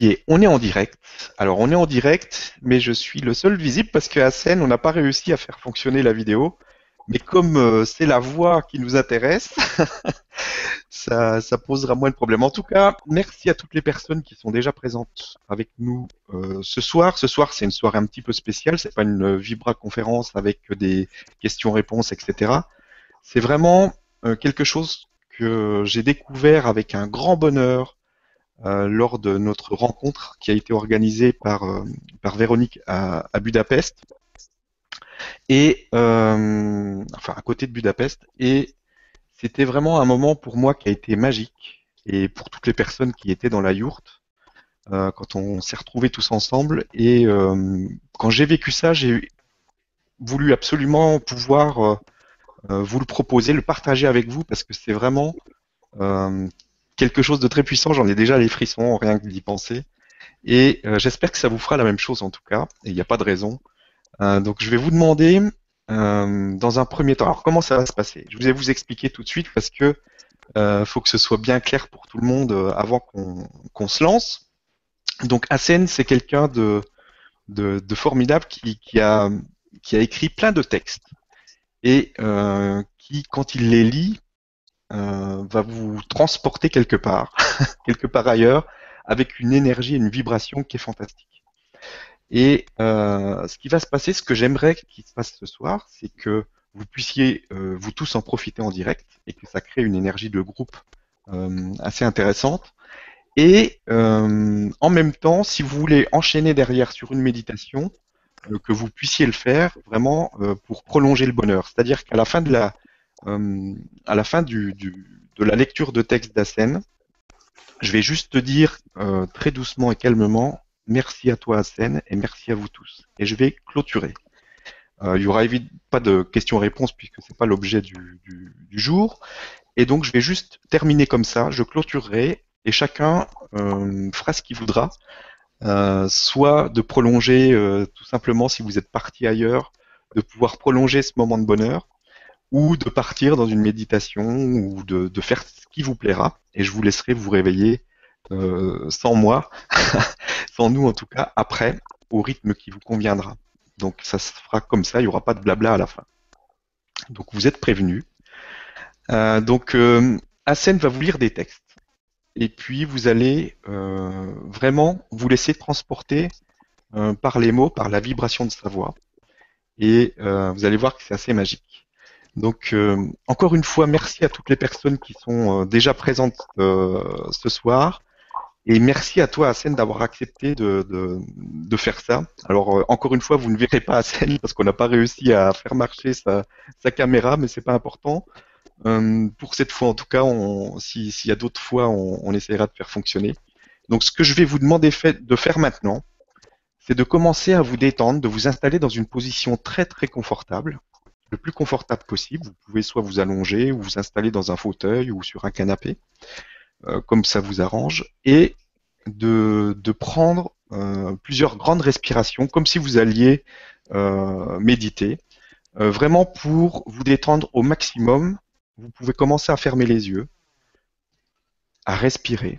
Et on est en direct. Alors on est en direct, mais je suis le seul visible parce qu'à scène, on n'a pas réussi à faire fonctionner la vidéo. Mais comme euh, c'est la voix qui nous intéresse, ça, posera moins de problèmes. En tout cas, merci à toutes les personnes qui sont déjà présentes avec nous euh, ce soir. Ce soir, c'est une soirée un petit peu spéciale. C'est pas une vibra conférence avec des questions-réponses, etc. C'est vraiment euh, quelque chose que j'ai découvert avec un grand bonheur lors de notre rencontre qui a été organisée par, euh, par Véronique à, Budapest. Et euh, enfin à côté de Budapest. Et c'était vraiment un moment pour moi qui a été magique et pour toutes les personnes qui étaient dans la yourte quand on s'est retrouvés tous ensemble. Et quand j'ai vécu ça, j'ai voulu absolument pouvoir vous le proposer, le partager avec vous parce que c'est vraiment quelque chose de très puissant. J'en ai déjà les frissons, rien que d'y penser. Et euh, j'espère que ça vous fera la même chose en tout cas. Et il n'y a pas de raison. Euh, donc je vais vous demander euh, dans un premier temps. Alors comment ça va se passer? Je vais vous expliquer tout de suite parce que faut que ce soit bien clair pour tout le monde avant qu'on se lance. Donc Asen, c'est quelqu'un de, de, formidable qui, qui, a, qui a écrit plein de textes et qui, quand il les lit, euh, va vous transporter quelque part, quelque part ailleurs, avec une énergie et une vibration qui est fantastique. Et euh, ce qui va se passer, ce que j'aimerais qu'il se passe ce soir, c'est que vous puissiez euh, vous tous en profiter en direct et que ça crée une énergie de groupe assez intéressante. Et en même temps, si vous voulez enchaîner derrière sur une méditation, que vous puissiez le faire vraiment pour prolonger le bonheur. C'est-à-dire qu'à la fin de la, à la fin du, de la lecture de texte d'Asen, je vais juste te dire euh, très doucement et calmement merci à toi Asen et merci à vous tous. Et je vais clôturer. Euh, il y aura évidemment pas de questions-réponses puisque c'est pas l'objet du, du, du, jour. Et donc je vais juste terminer comme ça. Je clôturerai et chacun euh, fera ce qu'il voudra. Euh, soit de prolonger tout simplement si vous êtes parti ailleurs, de pouvoir prolonger ce moment de bonheur, ou de partir dans une méditation ou de, de, faire ce qui vous plaira et je vous laisserai vous réveiller euh, sans moi, sans nous en tout cas, après, au rythme qui vous conviendra. Donc ça se fera comme ça, il n'y aura pas de blabla à la fin. Donc vous êtes prévenus. Euh, donc euh, va vous lire des textes et puis vous allez euh, vraiment vous laisser transporter euh, par les mots, par la vibration de sa voix et euh, vous allez voir que c'est assez magique. Donc, euh, encore une fois, merci à toutes les personnes qui sont euh, déjà présentes euh, ce soir. Et merci à toi, Hassan, d'avoir accepté de, de, faire ça. Alors, encore une fois, vous ne verrez pas Hassan parce qu'on n'a pas réussi à faire marcher sa, sa caméra, mais c'est pas important. pour cette fois, en tout cas, s'il y a d'autres fois, on, on, essaiera de faire fonctionner. Donc, ce que je vais vous demander fait, de faire maintenant, c'est de commencer à vous détendre, de vous installer dans une position très très confortable le plus confortable possible. Vous pouvez soit vous allonger ou vous installer dans un fauteuil ou sur un canapé, euh, comme ça vous arrange, et de, prendre euh, plusieurs grandes respirations, comme si vous alliez euh, méditer, vraiment pour vous détendre au maximum. Vous pouvez commencer à fermer les yeux, à respirer.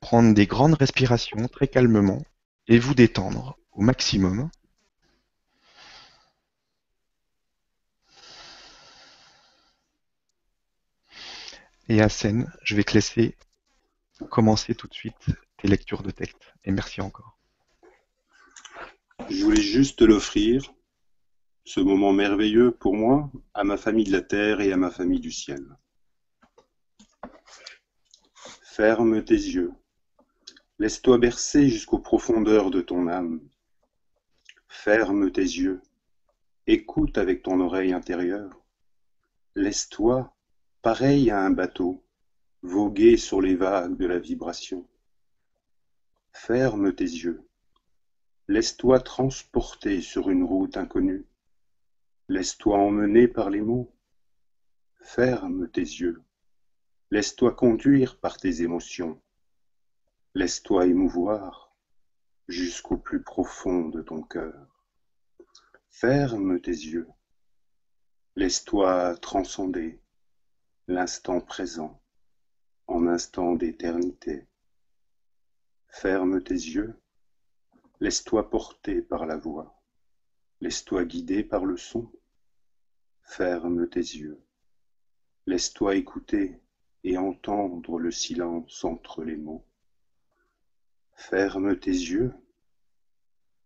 Prendre des grandes respirations très calmement et vous détendre au maximum. Et Asen, je vais te laisser commencer tout de suite tes lectures de texte. Et merci encore. Je voulais juste l'offrir, ce moment merveilleux pour moi, à ma famille de la terre et à ma famille du ciel. Ferme tes yeux. Laisse-toi bercer jusqu'aux profondeurs de ton âme. Ferme tes yeux. Écoute avec ton oreille intérieure. Laisse-toi pareil à un bateau, voguer sur les vagues de la vibration. Ferme tes yeux, laisse-toi transporter sur une route inconnue, laisse-toi emmener par les mots. Ferme tes yeux, laisse-toi conduire par tes émotions, laisse-toi émouvoir jusqu'au plus profond de ton cœur. Ferme tes yeux, laisse-toi transcender l'instant présent en instant d'éternité. Ferme tes yeux, laisse-toi porter par la voix, laisse-toi guider par le son. Ferme tes yeux, laisse-toi écouter et entendre le silence entre les mots. Ferme tes yeux,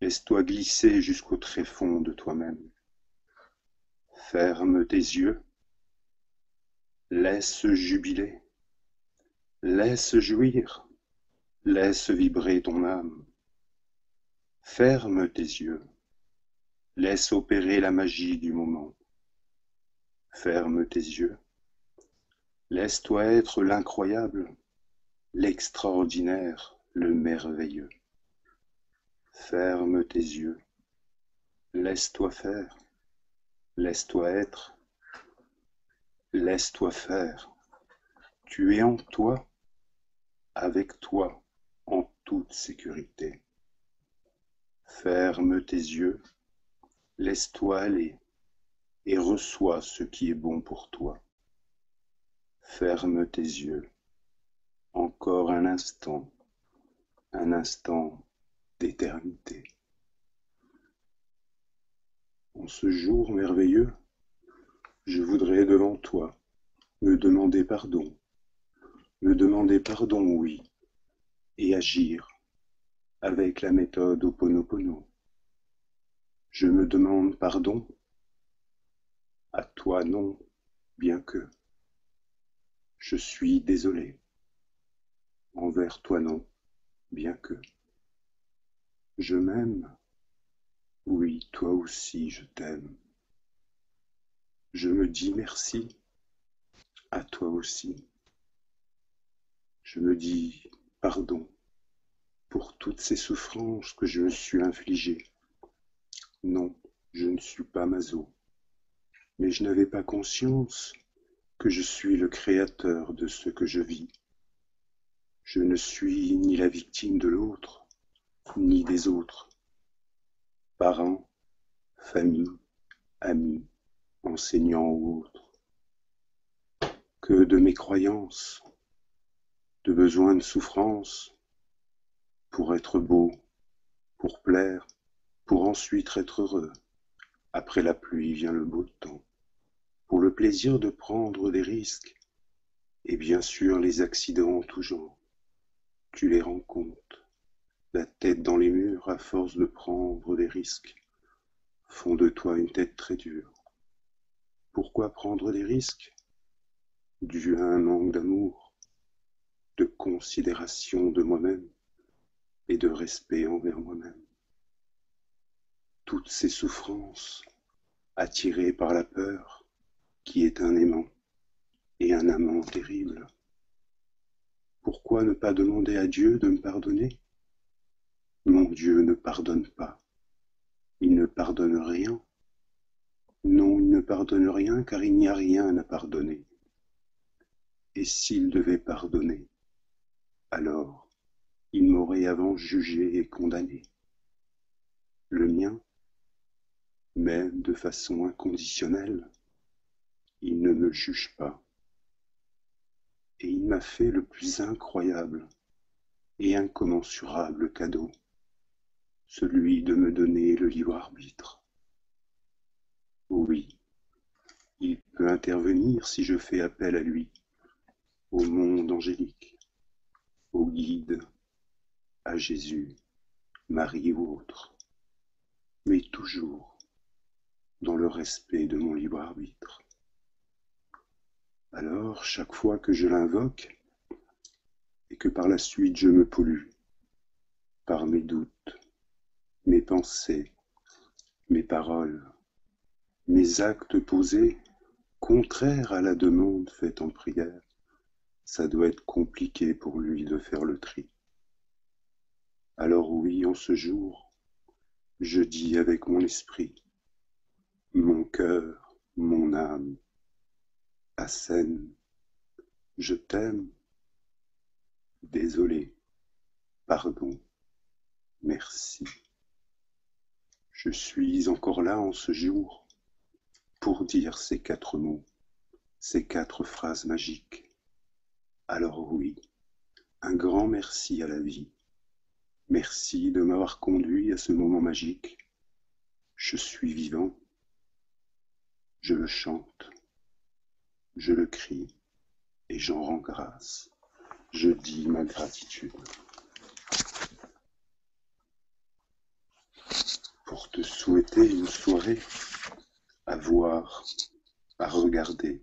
laisse-toi glisser jusqu'au tréfonds de toi-même. Ferme tes yeux, laisse jubiler, laisse jouir, laisse vibrer ton âme. Ferme tes yeux, laisse opérer la magie du moment. Ferme tes yeux, laisse-toi être l'incroyable, l'extraordinaire, le merveilleux. Ferme tes yeux, laisse-toi faire, laisse-toi être, laisse-toi faire. Tu es en toi, avec toi, en toute sécurité. Ferme tes yeux, laisse-toi aller et reçois ce qui est bon pour toi. Ferme tes yeux, encore un instant, un instant d'éternité. En ce jour merveilleux, je voudrais devant toi me demander pardon, me demander pardon, oui, et agir avec la méthode Oponopono. Je me demande pardon, à toi non, bien que. Je suis désolé, envers toi non, bien que. Je m'aime, oui, toi aussi je t'aime. Je me dis merci, à toi aussi. Je me dis pardon pour toutes ces souffrances que je me suis infligées. Non, je ne suis pas Mazo, mais je n'avais pas conscience que je suis le créateur de ce que je vis. Je ne suis ni la victime de l'autre, ni des autres. Parents, famille, amis, enseignants ou autres. Que de mes croyances, de besoins de souffrance, pour être beau, pour plaire, pour ensuite être heureux. Après la pluie vient le beau temps, pour le plaisir de prendre des risques, et bien sûr les accidents en tout. Tu les rends compte, la tête dans les murs à force de prendre des risques, font de toi une tête très dure. Pourquoi prendre des risques? Dû à un manque d'amour, de considération de moi-même et de respect envers moi-même. Toutes ces souffrances, attirées par la peur, qui est un aimant et un amant terrible. Pourquoi ne pas demander à Dieu de me pardonner? Mon Dieu ne pardonne pas. Il ne pardonne rien. Ne pardonne rien car il n'y a rien à pardonner. Et s'il devait pardonner, alors il m'aurait avant jugé et condamné. Le mien, même de façon inconditionnelle, il ne me juge pas. Et il m'a fait le plus incroyable et incommensurable cadeau, celui de me donner le libre arbitre. Oui, peut intervenir si je fais appel à lui, au monde angélique, au guide, à Jésus, Marie ou autre, mais toujours dans le respect de mon libre arbitre. Alors, chaque fois que je l'invoque, et que par la suite je me pollue par mes doutes, mes pensées, mes paroles, mes actes posés contraires à la demande faite en prière, ça doit être compliqué pour lui de faire le tri. Alors oui, en ce jour, je dis avec mon esprit, mon cœur, mon âme, Assène, je t'aime, désolé, pardon, merci. Je suis encore là en ce jour pour dire ces quatre mots, ces quatre phrases magiques. Alors oui, un grand merci à la vie. Merci de m'avoir conduit à ce moment magique. Je suis vivant. Je le chante. Je le crie. Et j'en rends grâce. Je dis ma gratitude. Pour te souhaiter une soirée à à regarder,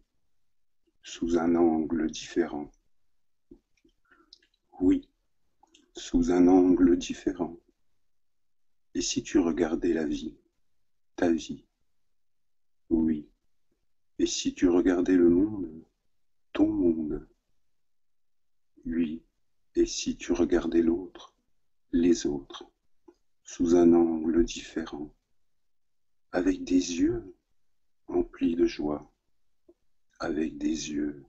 sous un angle différent. Oui, sous un angle différent. Et si tu regardais la vie, ta vie Oui. Et si tu regardais le monde, ton monde Oui. Et si tu regardais l'autre, les autres, sous un angle différent, avec des yeux emplis de joie, avec des yeux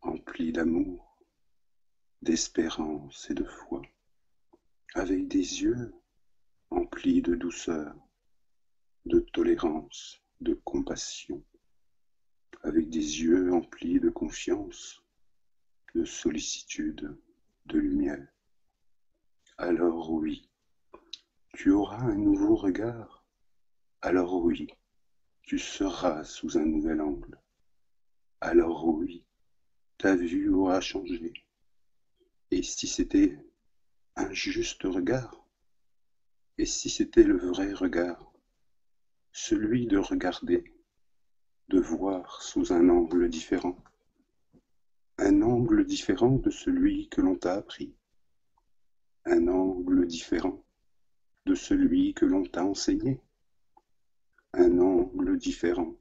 emplis d'amour, d'espérance et de foi, avec des yeux emplis de douceur, de tolérance, de compassion, avec des yeux emplis de confiance, de sollicitude, de lumière. Alors oui, tu auras un nouveau regard. Alors oui, tu seras sous un nouvel angle. Alors oui, ta vue aura changé. Et si c'était un juste regard? Et si c'était le vrai regard? Celui de regarder, de voir sous un angle différent. Un angle différent de celui que l'on t'a appris. Un angle différent de celui que l'on t'a enseigné un angle différent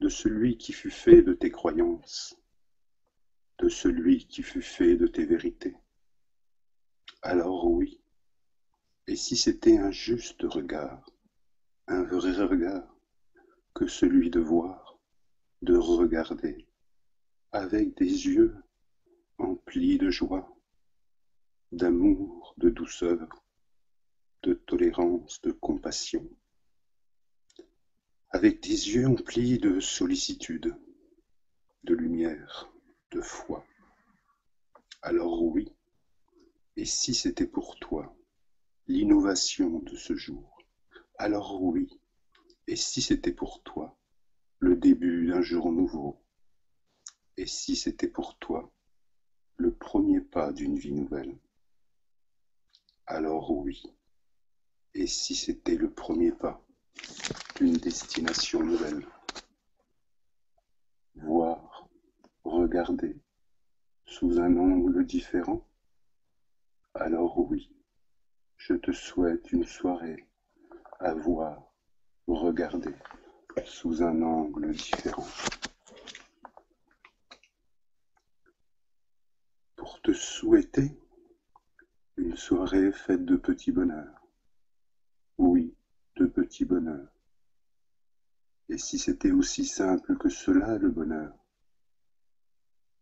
de celui qui fut fait de tes croyances, de celui qui fut fait de tes vérités. Alors oui, et si c'était un juste regard, un vrai regard, que celui de voir, de regarder, avec des yeux emplis de joie, d'amour, de douceur, de tolérance, de compassion, avec des yeux emplis de sollicitude, de lumière, de foi. Alors oui, et si c'était pour toi l'innovation de ce jour, alors oui, et si c'était pour toi le début d'un jour nouveau, et si c'était pour toi le premier pas d'une vie nouvelle, alors oui, et si c'était le premier pas une destination nouvelle. Voir, regarder, sous un angle différent Alors oui, je te souhaite une soirée à voir, regarder, sous un angle différent. Pour te souhaiter une soirée faite de petits bonheurs. Oui, bonheurs. Et si c'était aussi simple que cela, le bonheur?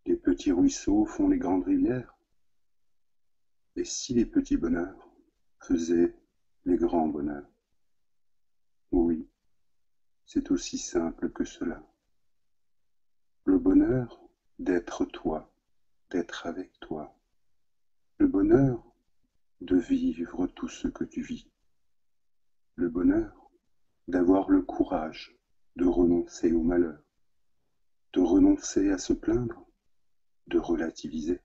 Les petits ruisseaux font les grandes rivières Et si les petits bonheurs faisaient les grands bonheurs? Oui, c'est aussi simple que cela. Le bonheur d'être toi, d'être avec toi. Le bonheur de vivre tout ce que tu vis. Le bonheur d'avoir le courage de renoncer au malheur, de renoncer à se plaindre, de relativiser.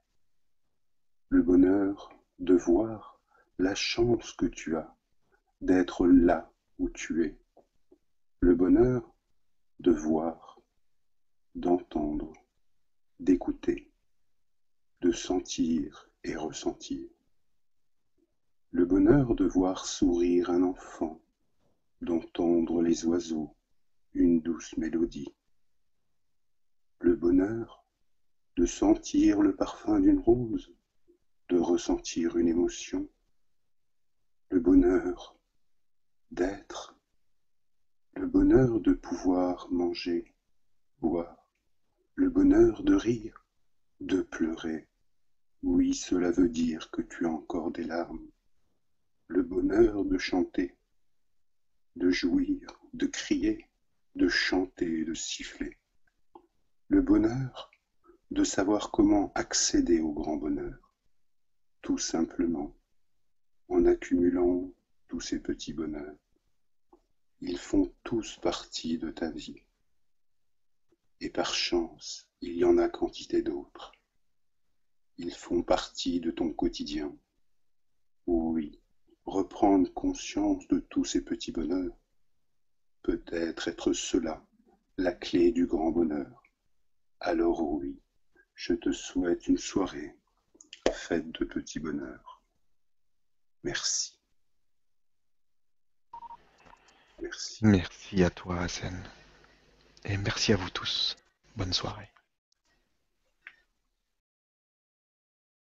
Le bonheur de voir la chance que tu as d'être là où tu es. Le bonheur de voir, d'entendre, d'écouter, de sentir et ressentir. Le bonheur de voir sourire un enfant, d'entendre les oiseaux, une douce mélodie. Le bonheur de sentir le parfum d'une rose, de ressentir une émotion. Le bonheur d'être. Le bonheur de pouvoir manger, boire. Le bonheur de rire, de pleurer. Oui, cela veut dire que tu as encore des larmes. Le bonheur de chanter, de jouir, de crier, de chanter de siffler. Le bonheur de savoir comment accéder au grand bonheur, tout simplement en accumulant tous ces petits bonheurs. Ils font tous partie de ta vie. Et par chance, il y en a quantité d'autres. Ils font partie de ton quotidien. Oui, reprendre conscience de tous ces petits bonheurs, peut-être être cela la clé du grand bonheur. Alors oui, je te souhaite une soirée faite de petits bonheurs. Merci. Merci. Merci à toi, Hassan. Et merci à vous tous. Bonne soirée.